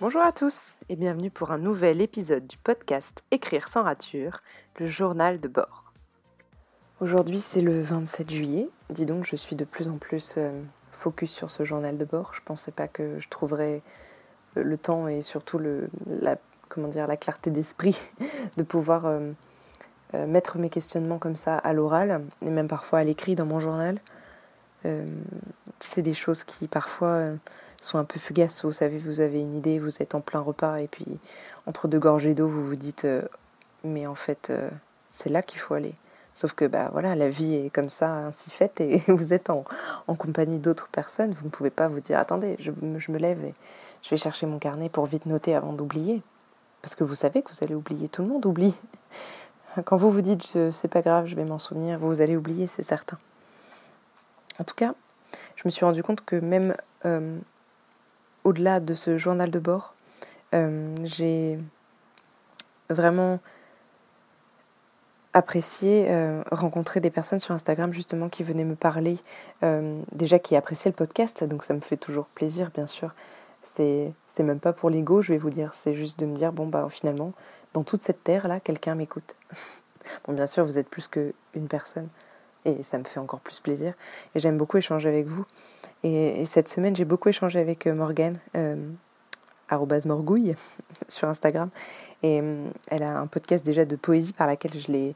Bonjour à tous et bienvenue pour un nouvel épisode du podcast Écrire sans rature, le journal de bord. Aujourd'hui c'est le 27 juillet, dis donc je suis de plus en plus euh, focus sur ce journal de bord, je pensais pas que je trouverais euh, le temps et surtout la, comment la clarté d'esprit de pouvoir euh, mettre mes questionnements comme ça à l'oral et même parfois à l'écrit dans mon journal. c'est des choses qui parfois sont un peu fugaces. Vous savez, vous avez une idée, vous êtes en plein repas et puis entre deux gorgées d'eau, vous vous dites euh, mais en fait, euh, c'est là qu'il faut aller. Sauf que bah voilà, la vie est comme ça, ainsi faite, et vous êtes en, compagnie d'autres personnes. Vous ne pouvez pas vous dire attendez, je, me lève et je vais chercher mon carnet pour vite noter avant d'oublier. Parce que vous savez que vous allez oublier, tout le monde oublie. Quand vous vous dites c'est pas grave, je vais m'en souvenir, vous allez oublier, c'est certain. En tout cas, je me suis rendu compte que même euh, au-delà de ce journal de bord, euh, j'ai vraiment apprécié euh, rencontrer des personnes sur Instagram justement qui venaient me parler, euh, déjà qui appréciaient le podcast, donc ça me fait toujours plaisir bien sûr. C'est, même pas pour l'ego, je vais vous dire, c'est juste de me dire, bon bah finalement, dans toute cette terre-là, quelqu'un m'écoute. bien sûr, vous êtes plus qu'une personne, et ça me fait encore plus plaisir, et j'aime beaucoup échanger avec vous. Et, cette semaine, j'ai beaucoup échangé avec euh, Morgane, euh, morgouille, sur Instagram. Et euh, elle a un podcast déjà de poésie par laquelle je l'ai,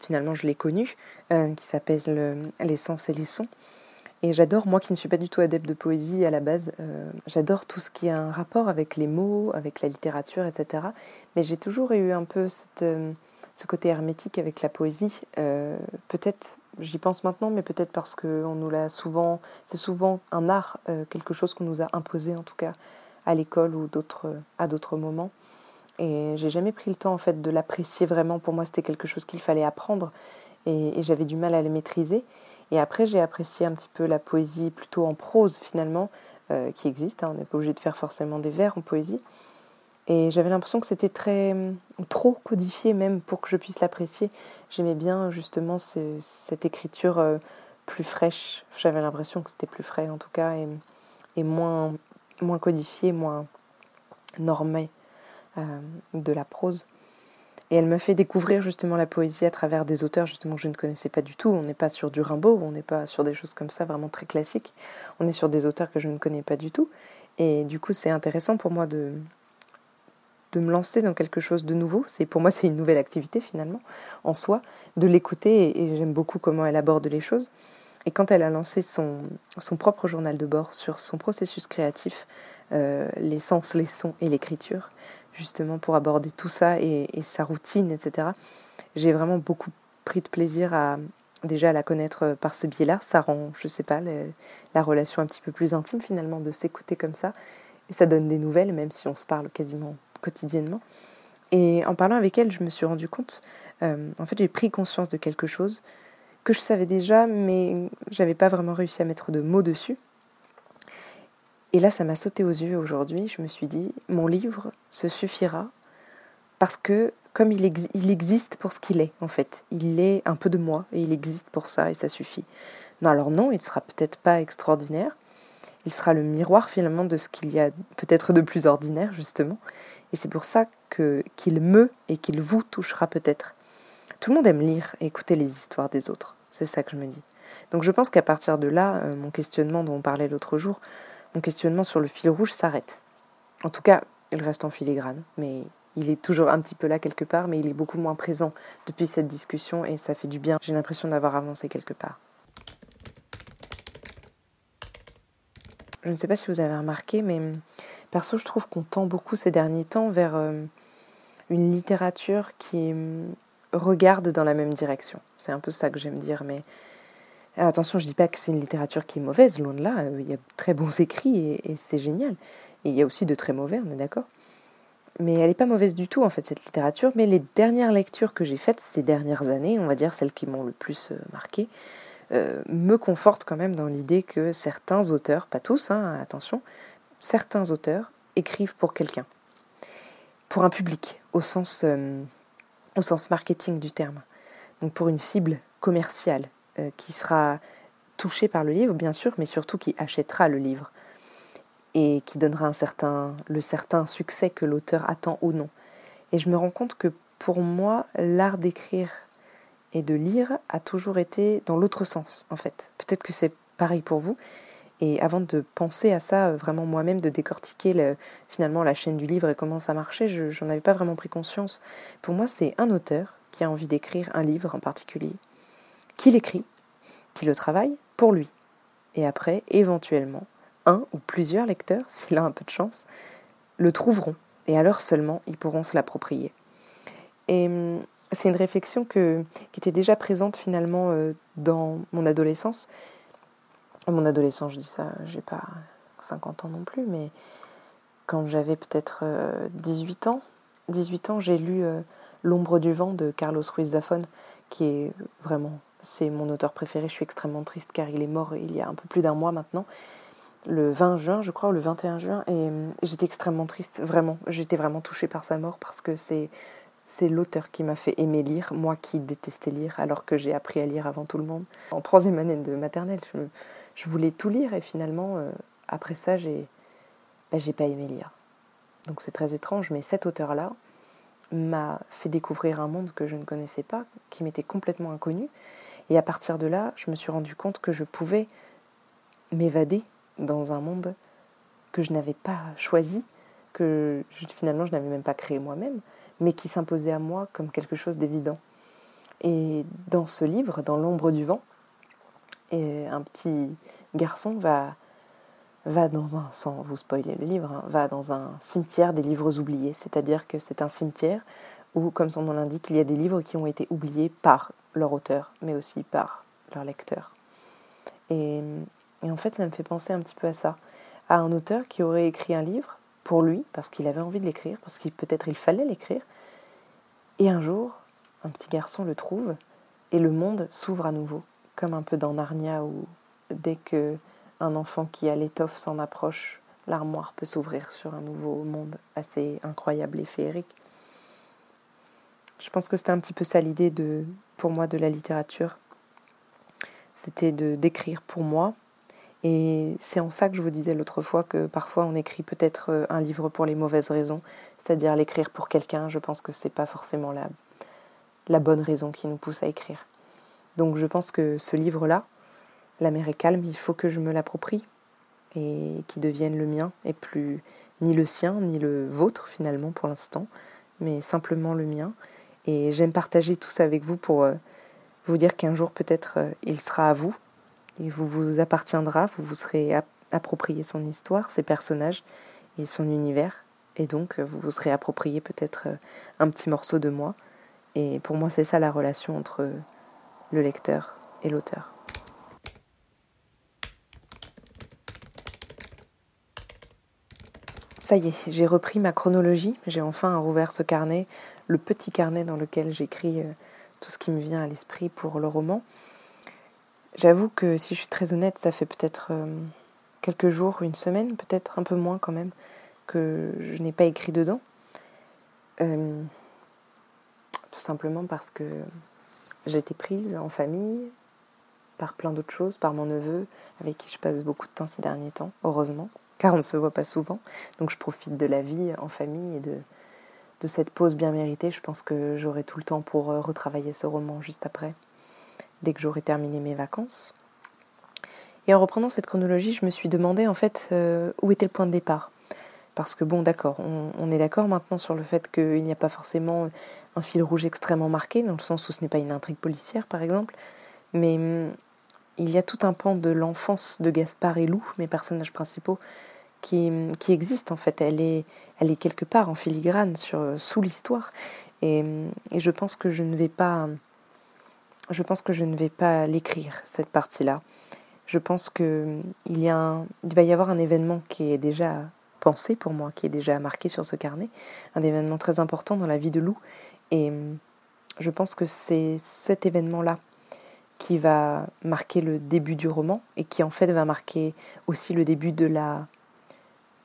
finalement, je l'ai connue, euh, qui s'appelle L'essence et les sons. Et j'adore, moi qui ne suis pas du tout adepte de poésie à la base, j'adore tout ce qui a un rapport avec les mots, avec la littérature, etc. Mais j'ai toujours eu un peu ce côté hermétique avec la poésie. Peut-être J'y pense maintenant, mais peut-être parce que on nous l'a souvent. C'est souvent un art, euh, quelque chose qu'on nous a imposé en tout cas à l'école ou d'autres à d'autres moments. Et j'ai jamais pris le temps en fait de l'apprécier vraiment. Pour moi, c'était quelque chose qu'il fallait apprendre et, j'avais du mal à le maîtriser. Et après, j'ai apprécié un petit peu la poésie plutôt en prose finalement, euh, qui existe. Hein. On n'est pas obligé de faire forcément des vers en poésie. Et j'avais l'impression que c'était très trop codifié même pour que je puisse l'apprécier. J'aimais bien justement cette écriture euh, plus fraîche. J'avais l'impression que c'était plus frais en tout cas et, et moins, moins codifié, moins normé euh, de la prose. Et elle me fait découvrir justement la poésie à travers des auteurs justement que je ne connaissais pas du tout. On n'est pas sur du Rimbaud, on n'est pas sur des choses comme ça vraiment très classiques. On est sur des auteurs que je ne connais pas du tout. Et du coup, c'est intéressant pour moi de, de me lancer dans quelque chose de nouveau. C'est pour moi c'est une nouvelle activité finalement en soi, de l'écouter et, j'aime beaucoup comment elle aborde les choses. Et quand elle a lancé son, son propre journal de bord sur son processus créatif, euh, les sens, les sons et l'écriture, justement pour aborder tout ça et, sa routine, etc., j'ai vraiment beaucoup pris de plaisir à déjà la connaître par ce biais-là. Ça rend, je sais pas, la relation un petit peu plus intime finalement de s'écouter comme ça. Et ça donne des nouvelles, même si on se parle quasiment quotidiennement. Et en parlant avec elle, je me suis rendu compte, euh, en fait, j'ai pris conscience de quelque chose que je savais déjà, mais j'avais pas vraiment réussi à mettre de mots dessus. Et là, ça m'a sauté aux yeux aujourd'hui. Je me suis dit, mon livre se suffira parce que, comme il, il existe pour ce qu'il est, en fait, il est un peu de moi et il existe pour ça et ça suffit. Non, alors non, il sera peut-être pas extraordinaire. Il sera le miroir finalement de ce qu'il y a peut-être de plus ordinaire, justement. Et c'est pour ça qu'il me et qu'il vous touchera peut-être. Tout le monde aime lire et écouter les histoires des autres. C'est ça que je me dis. Donc je pense qu'à partir de là, euh, mon questionnement dont on parlait l'autre jour, mon questionnement sur le fil rouge s'arrête. En tout cas, il reste en filigrane, mais il est toujours un petit peu là quelque part, mais il est beaucoup moins présent depuis cette discussion et ça fait du bien. J'ai l'impression d'avoir avancé quelque part. Je ne sais pas si vous avez remarqué, mais Perso, je trouve qu'on tend beaucoup ces derniers temps vers euh, une littérature qui mm, regarde dans la même direction. C'est un peu ça que j'aime dire, mais euh, attention, je dis pas que c'est une littérature qui est mauvaise, loin de là. Euh, il y a de très bons écrits et, c'est génial. Et il y a aussi de très mauvais, on est d'accord. Mais elle n'est pas mauvaise du tout, en fait, cette littérature. Mais les dernières lectures que j'ai faites ces dernières années, on va dire celles qui m'ont le plus marqué, me confortent quand même dans l'idée que certains auteurs, pas tous, hein, attention, certains auteurs écrivent pour quelqu'un, pour un public, au sens, euh, au sens marketing du terme. Donc pour une cible commerciale euh, qui sera touchée par le livre, bien sûr, mais surtout qui achètera le livre. et qui donnera le certain succès que l'auteur attend ou non. Et je me rends compte que pour moi, l'art d'écrire et de lire a toujours été dans l'autre sens, en fait. Peut-être que c'est pareil pour vous. Et avant de penser à ça, vraiment moi-même, de décortiquer finalement la chaîne du livre et comment ça marchait, je n'en avais pas vraiment pris conscience. Pour moi, c'est un auteur qui a envie d'écrire un livre en particulier, qui l'écrit, qui le travaille pour lui. Et après, éventuellement, un ou plusieurs lecteurs, s'il a un peu de chance, le trouveront. Et alors seulement, ils pourront se l'approprier. Et hum, c'est une réflexion qui était déjà présente finalement euh, dans mon adolescence. Mon adolescence, je dis ça, j'ai pas 50 ans non plus, mais quand j'avais peut-être 18 euh, ans, 18 ans, j'ai lu euh, L'ombre du vent de Carlos Ruiz Zafón, qui est vraiment, c'est mon auteur préféré. Je suis extrêmement triste car il est mort il y a un peu plus d'un mois maintenant, le 20 juin, je crois, ou le 21 juin, et j'étais extrêmement triste, vraiment. J'étais vraiment touchée par sa mort parce que c'est c'est l'auteur qui m'a fait aimer lire, moi qui détestais lire alors que j'ai appris à lire avant tout le monde. En troisième année de maternelle, je, voulais tout lire et finalement, euh, après ça, j'ai ben, pas aimé lire. Donc c'est très étrange, mais cet auteur-là m'a fait découvrir un monde que je ne connaissais pas, qui m'était complètement inconnu. Et à partir de là, je me suis rendu compte que je pouvais m'évader dans un monde que je n'avais pas choisi, que finalement je n'avais même pas créé moi-même mais qui s'imposait à moi comme quelque chose d'évident. Et dans ce livre, dans l'ombre du vent, un petit garçon va, va dans un, sans vous spoiler le livre, hein, va dans un cimetière des livres oubliés, c'est-à-dire que c'est un cimetière où, comme son nom l'indique, il y a des livres qui ont été oubliés par leur auteur, mais aussi par leur lecteur. Et en fait, ça me fait penser un petit peu à ça, à un auteur qui aurait écrit un livre pour lui, parce qu'il avait envie de l'écrire, parce qu'il peut-être il fallait l'écrire. Et un jour, un petit garçon le trouve et le monde s'ouvre à nouveau, comme un peu dans Narnia où dès que un enfant qui a l'étoffe s'en approche, l'armoire peut s'ouvrir sur un nouveau monde assez incroyable et féerique. Je pense que c'était un petit peu ça l'idée de, pour moi de la littérature. C'était de d'écrire pour moi, et c'est en ça que je vous disais l'autre fois que parfois on écrit peut-être euh, un livre pour les mauvaises raisons, c'est-à-dire l'écrire pour quelqu'un. Je pense que c'est pas forcément la, la bonne raison qui nous pousse à écrire. Donc je pense que ce livre-là, La mer est calme, il faut que je me l'approprie et qu'il devienne le mien et plus ni le sien ni le vôtre finalement pour l'instant, mais simplement le mien. Et j'aime partager tout ça avec vous pour euh, vous dire qu'un jour peut-être euh, il sera à vous il vous, appartiendra, vous vous serez approprié son histoire, ses personnages et son univers. Et donc, euh, vous vous serez approprié peut-être euh, un petit morceau de moi. Et pour moi, c'est ça la relation entre le lecteur et l'auteur. Ça y est, j'ai repris ma chronologie. J'ai enfin rouvert ce carnet, le petit carnet dans lequel j'écris euh, tout ce qui me vient à l'esprit pour le roman. J'avoue que si je suis très honnête, ça fait peut-être euh, quelques jours, une semaine, peut-être un peu moins quand même, que je n'ai pas écrit dedans. Euh, tout simplement parce que été prise en famille par plein d'autres choses, par mon neveu, avec qui je passe beaucoup de temps ces derniers temps, heureusement, car on ne se voit pas souvent. Donc je profite de la vie en famille et de, de cette pause bien méritée. Je pense que j'aurai tout le temps pour euh, retravailler ce roman juste après dès que j'aurai terminé mes vacances. Et en reprenant cette chronologie, je me suis demandé en fait euh, où était le point de départ. Parce que bon, d'accord, on, est d'accord maintenant sur le fait qu'il n'y a pas forcément un fil rouge extrêmement marqué, dans le sens où ce n'est pas une intrigue policière par exemple, mais hum, il y a tout un pan de l'enfance de Gaspard et Lou, mes personnages principaux, qui, hum, qui existe en fait. Elle est, elle est quelque part en filigrane sur, sous l'histoire. Et, hum, et, je pense que je ne vais pas je pense que je ne vais pas l'écrire, cette partie-là. Je pense qu'il y a il va y avoir un événement qui est déjà pensé pour moi, qui est déjà marqué sur ce carnet, un événement très important dans la vie de Lou. Et je pense que c'est cet événement-là qui va marquer le début du roman et qui en fait va marquer aussi le début de la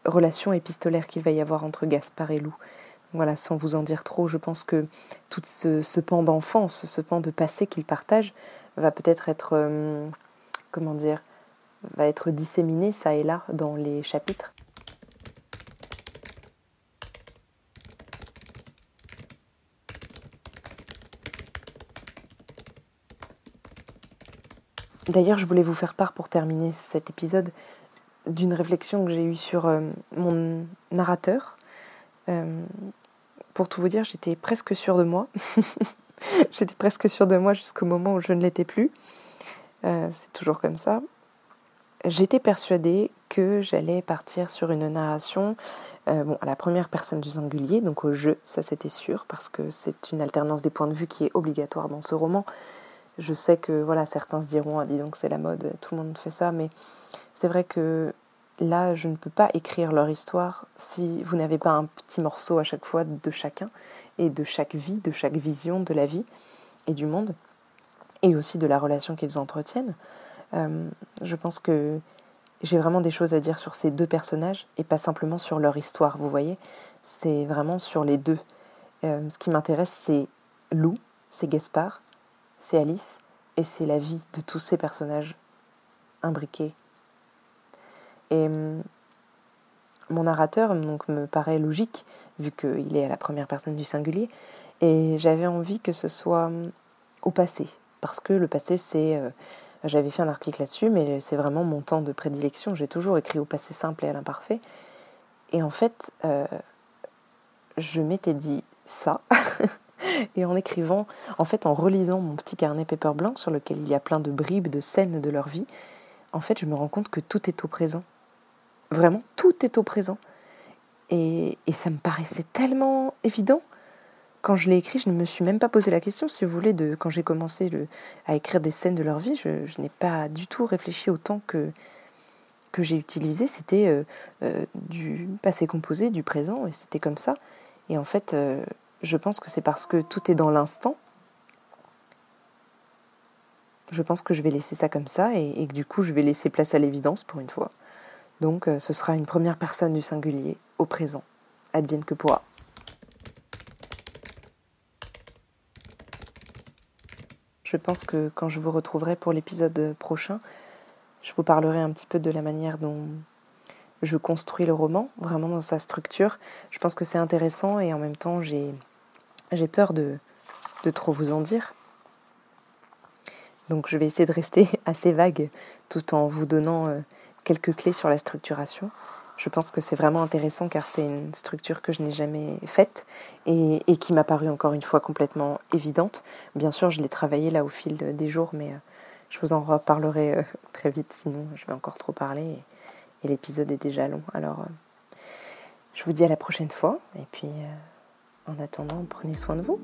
relation épistolaire qu'il va y avoir entre Gaspard et Lou. Voilà, sans vous en dire trop, je pense que tout ce, ce pan d'enfance, ce pan de passé qu'il partage, va peut-être être, euh, comment dire, va être disséminé ça et là dans les chapitres. D'ailleurs, je voulais vous faire part pour terminer cet épisode d'une réflexion que j'ai eue sur euh, mon narrateur. Euh, pour tout vous dire, j'étais presque sûre de moi. j'étais presque sûre de moi jusqu'au moment où je ne l'étais plus. Euh, c'est toujours comme ça. J'étais persuadée que j'allais partir sur une narration bon, à la première personne du singulier, donc au jeu, ça c'était sûr, parce que c'est une alternance des points de vue qui est obligatoire dans ce roman. Je sais que voilà, certains se diront, ah, dis donc c'est la mode, tout le monde fait ça, mais c'est vrai que là, je ne peux pas écrire leur histoire si vous n'avez pas un petit morceau à chaque fois de chacun et de chaque vie, de chaque vision de la vie et du monde, et aussi de la relation qu'ils entretiennent. Euh, je pense que j'ai vraiment des choses à dire sur ces deux personnages et pas simplement sur leur histoire, vous voyez. C'est vraiment sur les deux. Euh, ce qui m'intéresse, c'est Lou, c'est Gaspard, c'est Alice et c'est la vie de tous ces personnages imbriqués. Et hum, mon narrateur donc, me paraît logique, vu qu'il est à la première personne du singulier, et j'avais envie que ce soit hum, au passé, parce que le passé, c'est... Euh, j'avais fait un article là-dessus, mais c'est vraiment mon temps de prédilection. J'ai toujours écrit au passé simple et à l'imparfait. Et en fait, euh, je m'étais dit ça Et en écrivant, en fait, en relisant mon petit carnet paper blanc sur lequel il y a plein de bribes de scènes de leur vie, en fait, je me rends compte que tout est au présent. Vraiment, tout est au présent. Et, ça me paraissait tellement évident. Quand je l'ai écrit, je ne me suis même pas posé la question, si vous voulez, de quand j'ai commencé à écrire des scènes de leur vie, je, n'ai pas du tout réfléchi au temps que, que j'ai utilisé. C'était euh, euh, du passé composé, du présent, et c'était comme ça. Et en fait, euh, je pense que c'est parce que tout est dans l'instant. Je pense que je vais laisser ça comme ça et, que du coup je vais laisser place à l'évidence pour une fois. Donc euh, ce sera une première personne du singulier au présent. Advienne que pourra. Je pense que quand je vous retrouverai pour l'épisode prochain, je vous parlerai un petit peu de la manière dont je construis le roman, vraiment dans sa structure. Je pense que c'est intéressant et en même temps j'ai j'ai peur de, trop vous en dire. Donc je vais essayer de rester assez vague tout en vous donnant euh, quelques clés sur la structuration. Je pense que c'est vraiment intéressant car c'est une structure que je n'ai jamais faite et, qui m'a paru encore une fois complètement évidente. Bien sûr, je l'ai travaillée là au fil des jours, mais euh, je vous en reparlerai euh, très vite, sinon je vais encore trop parler et, et l'épisode est déjà long. Alors, je vous dis à la prochaine fois et puis en attendant, prenez soin de vous.